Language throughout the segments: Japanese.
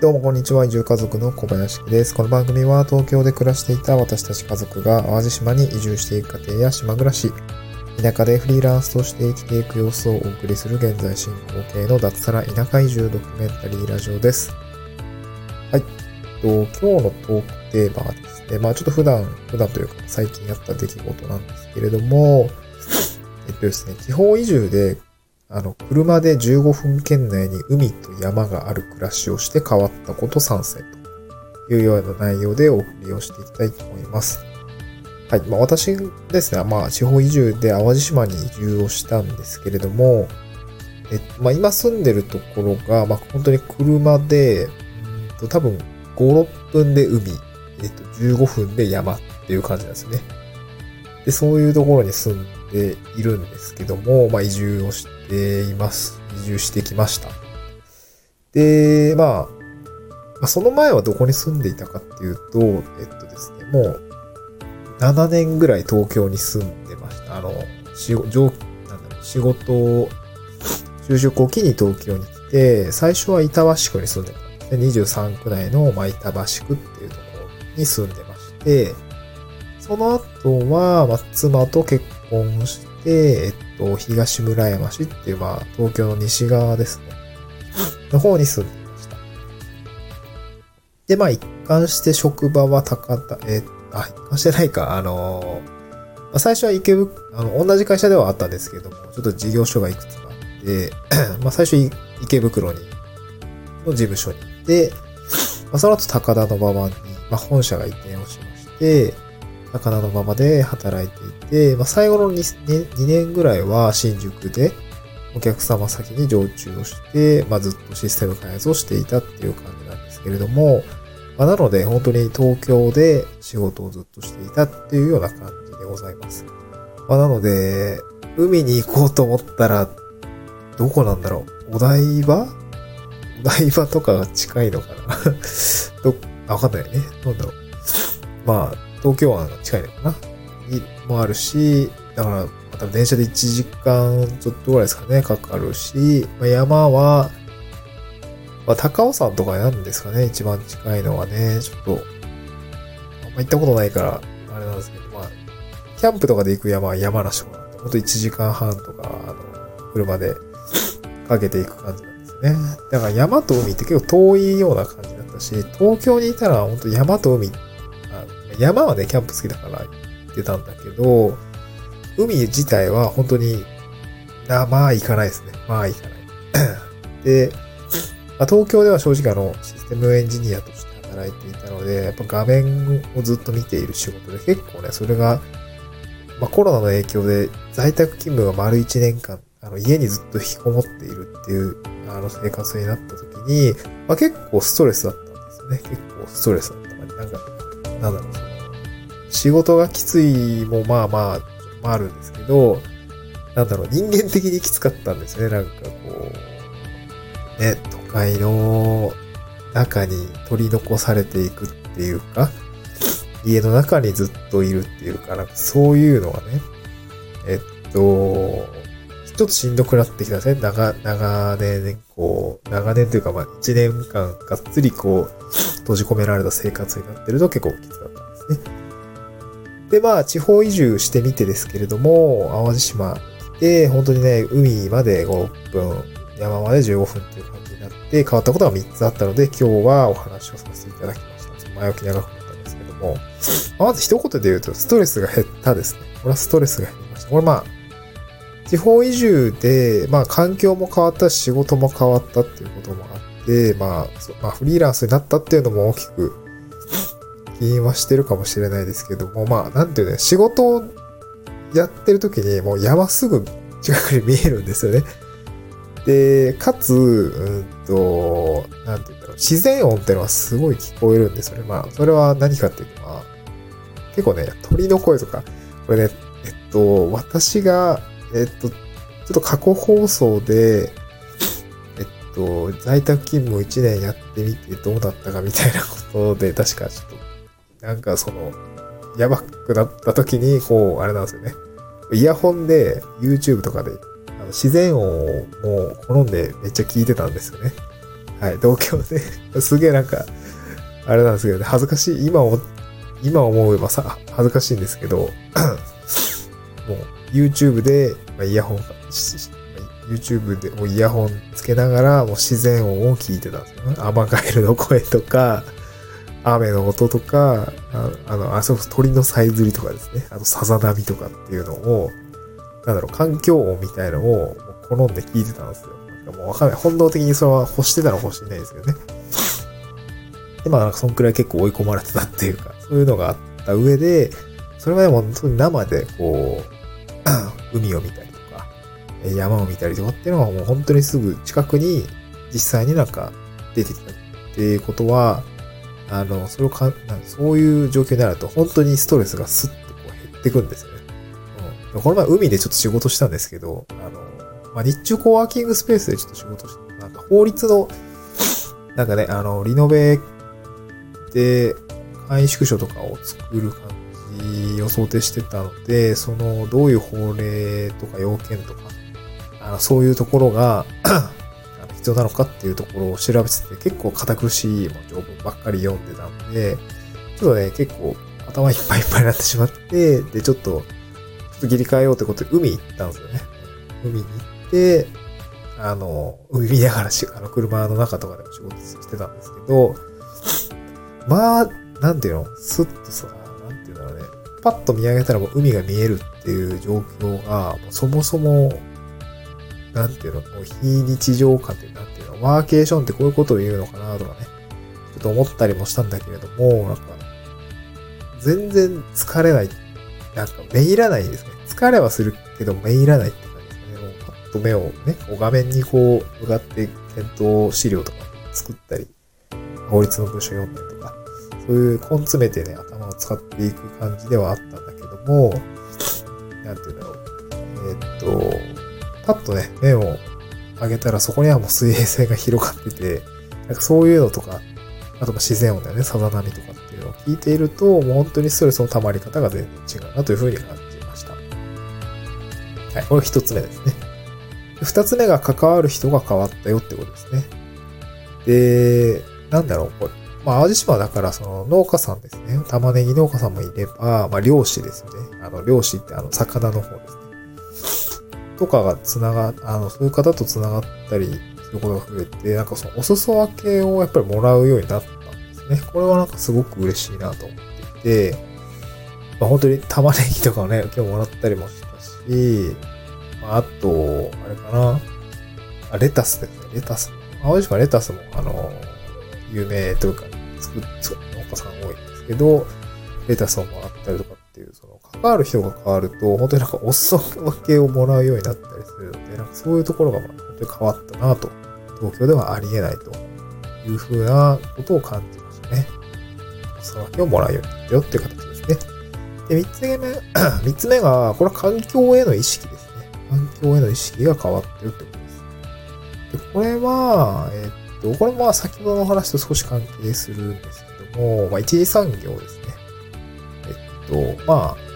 どうもこんにちは。移住家族の小林です。この番組は東京で暮らしていた私たち家族が淡路島に移住していく過程や島暮らし、田舎でフリーランスとして生きていく様子をお送りする現在進行形の脱サラ田舎移住ドキュメンタリーラジオです。はい。と今日のトークテーマはですね、まあちょっと普段、普段というか最近やった出来事なんですけれども、えっとですね、地方移住であの、車で15分圏内に海と山がある暮らしをして変わったこと参戦というような内容でお送りをしていきたいと思います。はい。まあ私ですね、まあ地方移住で淡路島に移住をしたんですけれども、えまあ今住んでるところが、まあ本当に車で、うんと多分5、6分で海、えっと15分で山っていう感じなんですね。で、そういうところに住んででいるんですけども、まあ移住をしています。移住してきました。で、まあ、その前はどこに住んでいたかっていうと、えっとですね、もう7年ぐらい東京に住んでました。あの、仕事、なんだろう、仕事を、就職を機に東京に来て、最初は板橋区に住んでたんですね。23区内の、まあ、板橋区っていうところに住んでまして、その後は、まあ、妻と結婚して、えっと、東村山市っていう、まあ、東京の西側ですね。の方に住んでいました。で、まあ、一貫して職場は高田、えあ、一貫してないか、あのまあ、最初は池袋、あの、同じ会社ではあったんですけども、ちょっと事業所がいくつかあって、まあ、最初池袋に、の事務所に行って、まあ、その後高田馬場に、まあ、本社が移転をしまして、高田馬場で働いていて、まあ、最後の 2, 年2年ぐらいは新宿でお客様先に常駐をして、まあ、ずっとシステム開発をしていたっていう感じなんですけれども、まあ、なので本当に東京で仕事をずっとしていたっていうような感じでございます。まあ、なので、海に行こうと思ったら、どこなんだろう？お台場？お台場とかが近いのかな？ど、わかんないね。なんだろう。まあ、東京湾が近いのかな？にもあるし、だから、また電車で1時間ちょっとぐらいですかね、かかるし、まあ、山は、まあ、高尾山とかなんですかね、一番近いのはね、ちょっと、あんま行ったことないから、あれなんですけど、まあ、キャンプとかで行く山は山梨とかなんで、ほんと1時間半とか、あの、車でかけていく感じなんですね。だから山と海って結構遠いような感じだったし、東京にいたら本当山と海って山はね、キャンプ好きだから行ってたんだけど、海自体は本当に、あまあ行かないですね。まあ行かない。で、まあ、東京では正直あの、システムエンジニアとして働いていたので、やっぱ画面をずっと見ている仕事で結構ね、それが、まあコロナの影響で在宅勤務が丸1年間、あの家にずっと引きこもっているっていう、あの生活になった時に、まあ結構ストレスだったんですよね。結構ストレスだった。なんか、なんだろう、仕事がきついもまあまあ、まああるんですけど、なんだろう、人間的にきつかったんですね。なんかこう、ね、都会の中に取り残されていくっていうか、家の中にずっといるっていうか、なんかそういうのはね、えっと、ちょっとしんどくなってきたんですね。長、長年、こう、長年というか、まあ、一年間がっつりこう、閉じ込められた生活になってると結構きつかったんですね。で、まあ、地方移住してみてですけれども、淡路島で、本当にね、海まで5、分、山まで15分っていう感じになって、変わったことが3つあったので、今日はお話をさせていただきました。前置き長くなったんですけども、まず一言で言うと、ストレスが減ったですね。これはストレスが減りました。これまあ、地方移住で、まあ、環境も変わったし、仕事も変わったっていうこともあって、まあ、まあ、フリーランスになったっていうのも大きく起因はしてるかもしれないですけども、まあ、なんていうね、仕事をやってる時にもう山すぐ近くに見えるんですよね。で、かつ、うんと、なんて言うんだろう、自然音ってのはすごい聞こえるんですよね。まあ、それは何かっていうと、まあ、結構ね、鳥の声とか、これね、えっと、私が、えっと、ちょっと過去放送で、えっと、在宅勤務1年やってみてどうだったかみたいなことで、確かちょっとなんかその、やばくなった時に、こう、あれなんですよね。イヤホンで YouTube とかであの自然音をもう好んでめっちゃ聞いてたんですよね。はい、同郷で、すげえなんか、あれなんですけどね、恥ずかしい、今を、今思えばさ、恥ずかしいんですけど、もう YouTube で、まあ、イヤホン、YouTube でもイヤホンつけながら、もう自然音を聞いてたんですよね。アマガエルの声とか、雨の音とか、ああの、あ、そう、鳥のさえずりとかですね。あと、さざ波とかっていうのを、なんだろう、環境音みたいのを好んで聞いてたんですよ。なんかもうわかんない。本能的にそれは欲してたのかもしれないですけどね。で、まあ、なんかそんくらい結構追い込まれてたっていうか、そういうのがあった上で、それまでも生でこう、海を見たりとか、山を見たりとかっていうのはもう本当にすぐ近くに実際になんか出てきたっていうことは、あの、それをかそういう状況になると本当にストレスがスッとこう減ってくんですよね。うん。この前海でちょっと仕事したんですけど、あの、まあ、日中コワーキングスペースでちょっと仕事して、なんか法律の、なんかね、あの、リノベで簡易宿所とかを作る感じを想定してたので、その、どういう法令とか要件とか、あの、そういうところが必要なのかっていうところを調べてて、結構堅苦しい条文ばっかり読んでたんで、ちょっとね、結構頭いっぱいいっぱいになってしまって、で、ちょっと、ちょっと切り替えようってことで海行ったんですよね。海に行って、あの、海見ながらし、あの、車の中とかでも仕事してたんですけど、まあ、なんていうのスッとさ、なんていうんだろうね。パッと見上げたらもう海が見えるっていう状況が、そもそもなんていうの、非日常感ってなんていうの、ワーケーションってこういうことを言うのかなとかね、ちょっと思ったりもしたんだけれども、なんか、全然疲れない、なんか、めいらないですね。疲れはするけど、めいらないって感じですね。もうパッと目をね、こう画面にこう、向かって検討資料とか作ったり、法律の文書読んだりとか、そういう根詰めてね、頭を使っていく感じではあったんだけども、なんていうんだろう。えー、っと、パッとね、目を上げたらそこにはもう水平線が広がってて、なんかそういうのとか、あと自然音だよね、さざ波とかっていうのを聞いていると、もう本当にストレスの溜まり方が全然違うなというふうに感じました。はい、これ一つ目ですね。二つ目が関わる人が変わったよってことですね。で、なんだろう、これ。まあ、淡路島だからその農家さんですね。玉ねぎ農家さんもいれば、まあ、漁師ですよね。あの、漁師ってあの、魚の方ですね。とかが繋が、あの、そういう方と繋がったりすることが増えて、なんかそのお裾分けをやっぱりもらうようになったんですね。これはなんかすごく嬉しいなと思っていて、まあ、本当に玉ねぎとかをね、今日もらったりもしたし、まあ、あと、あれかな。あ、レタスですね。レタス。淡路島レタスも、あの、有名というか、作っ、農家さん多いんですけど、レタスをもらったりとかっていう、その、関わる人が変わると、本当になんかお裾分けをもらうようになったりするので、なんかそういうところが本当に変わったなと、東京ではありえないというふうなことを感じましたね。お裾分けをもらうようになったよっていう形ですね。で、三つ目、三つ目が、これは環境への意識ですね。環境への意識が変わってるってことです。で、これは、えっと、これも先ほどの話と少し関係するんですけども、まあ、一次産業ですね。えっと、まあ、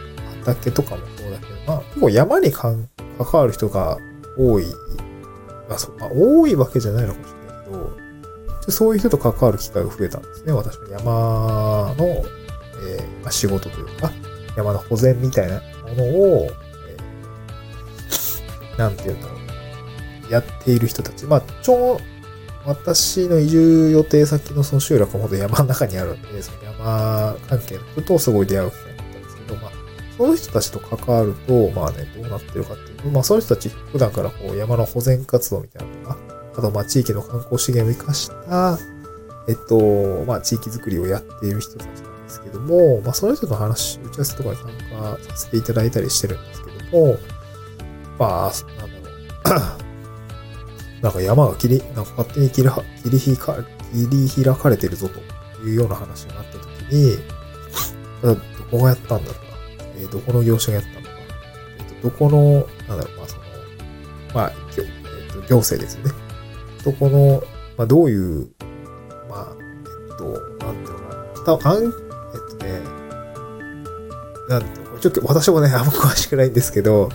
畑とかもそうだけど、まあ、結構山に関わる人が多い。まあ、そまあ、多いわけじゃないのかもしれないけど、そういう人と関わる機会が増えたんですね。私も山の、えー、まあ、仕事というか、山の保全みたいなものを、えー、なんて言うんだろう。やっている人たち。まあ、ちょ、私の移住予定先のその集落はほんと山の中にあるんで、その山関係の人とすごい出会う機会、まあ、その人たちと関わると、まあね、どうなってるかっていうと、まあそういう人たち普段からこう山の保全活動みたいなのとか、あとまあ地域の観光資源を生かした、えっと、まあ地域づくりをやっている人たちなんですけども、まあその人の話、打ち合わせとかに参加させていただいたりしてるんですけども、まあ、なんだろう。なんか山が切り、なんか勝手に切り切りひか、切り開かれてるぞというような話になった時に、どこがやったんだろうえー、どこの業者がやったのか、えー、とどこの、なんだろう、まあその、まあ、えー、と行政ですよね。どこの、まあどういう、まあ、えっと、なんていうのかな、たあん、えっとね、なんていうのちょっと私もね、あんま詳しくないんですけど、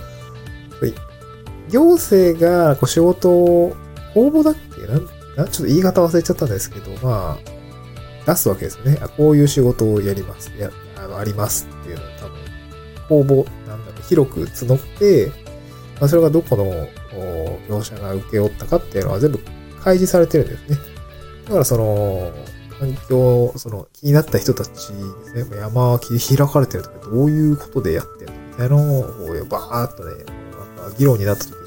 行政がこう仕事を、応募だっけ？なんなんちょっと言い方忘れちゃったんですけど、まあ、出すわけですね。あこういう仕事をやります。や、あの、ありますっていうの多分、応募、なんだろう、広く募って、まあ、それがどこの業者が請け負ったかっていうのは全部開示されてるんですね。だからその、環境、その気になった人たちですね、山切り開かれてるとかどういうことでやってるのみたいなのをバーっとね、なんか議論になった時に、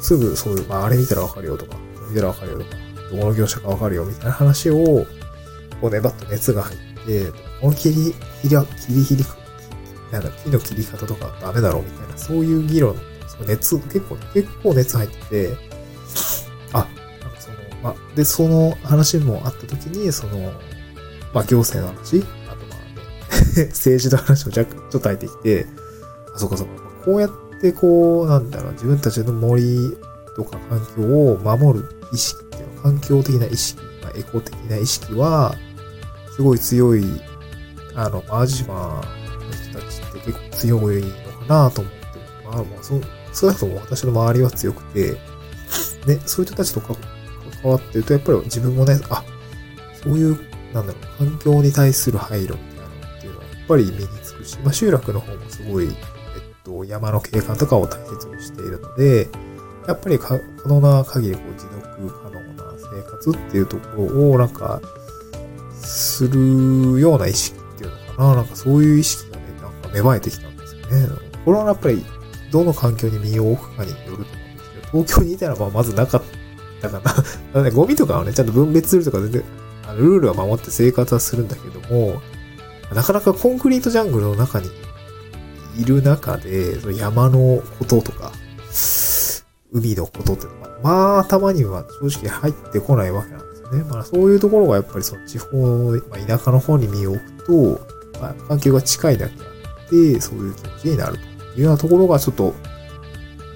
すぐそういう、まああれ見たらわかるよとか、見たらわかるよとか、どこの業者かわかるよみたいな話を、こうね、バッと熱が入って、この切り、切り、切り切り、なんだ、木の切り方とかダメだろうみたいな、そういう議論、その熱、結構、結構熱入ってて、あ、なんかその、まあ、で、その話もあった時に、その、まあ、行政の話、あとまあね、政治の話も若干ちょっと入ってきて、あ、そうかそうか、こうやってこう、なんだろう、自分たちの森とか環境を守る意識っていうの、環境的な意識、まあ、エコ的な意識は、すごい強い、あの、淡路島の人たちって結構強いのかなと思って、まあ、まあ、そう、少なくとも私の周りは強くて、ね、そういう人たちとか関わってると、やっぱり自分もね、あ、そういう、なんだろう、環境に対する配慮みたいなのっていうのは、やっぱり身につくし、まあ、集落の方もすごい、えっと、山の景観とかを大切にしているので、やっぱり可能な限りこう持続可能な生活っていうところをなんか、するような意識っていうのかな。なんかそういう意識が、芽生えてきたんですよね。これはやっぱり、どの環境に身を置くかによると思うんですけど、東京にいたらまあまずなかったかな。だからね、ゴミとかはね、ちゃんと分別するとか全然、あのルールは守って生活はするんだけども、なかなかコンクリートジャングルの中にいる中で、その山のこととか、海のことっていうのは、まあ頭には正直入ってこないわけなんですよね。まあそういうところがやっぱりその地方、まあ、田舎の方に身を置くと、まあ、環境が近いだけあ、そういう気持ちになるというようなところがちょっと、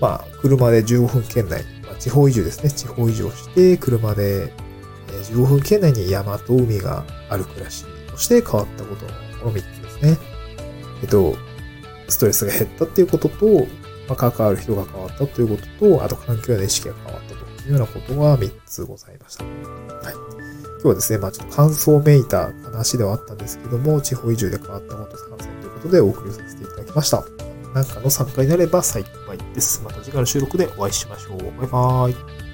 まあ車で15分圏内、まあ、地方移住ですね。地方移住をして、車で15分圏内に山と海がある暮らしとして変わったことのこの3つですね。えっと、ストレスが減ったっていうことと、まあ、関わる人が変わったということと、あと環境への意識が変わったというようなことが3つございました。はい。今日はですね、まあちょっと感想めいた話ではあったんですけども、地方移住で変わったこと参戦ということでお送りさせていただきました。なんかの参加になれば幸いです。また次回の収録でお会いしましょう。バイバーイ。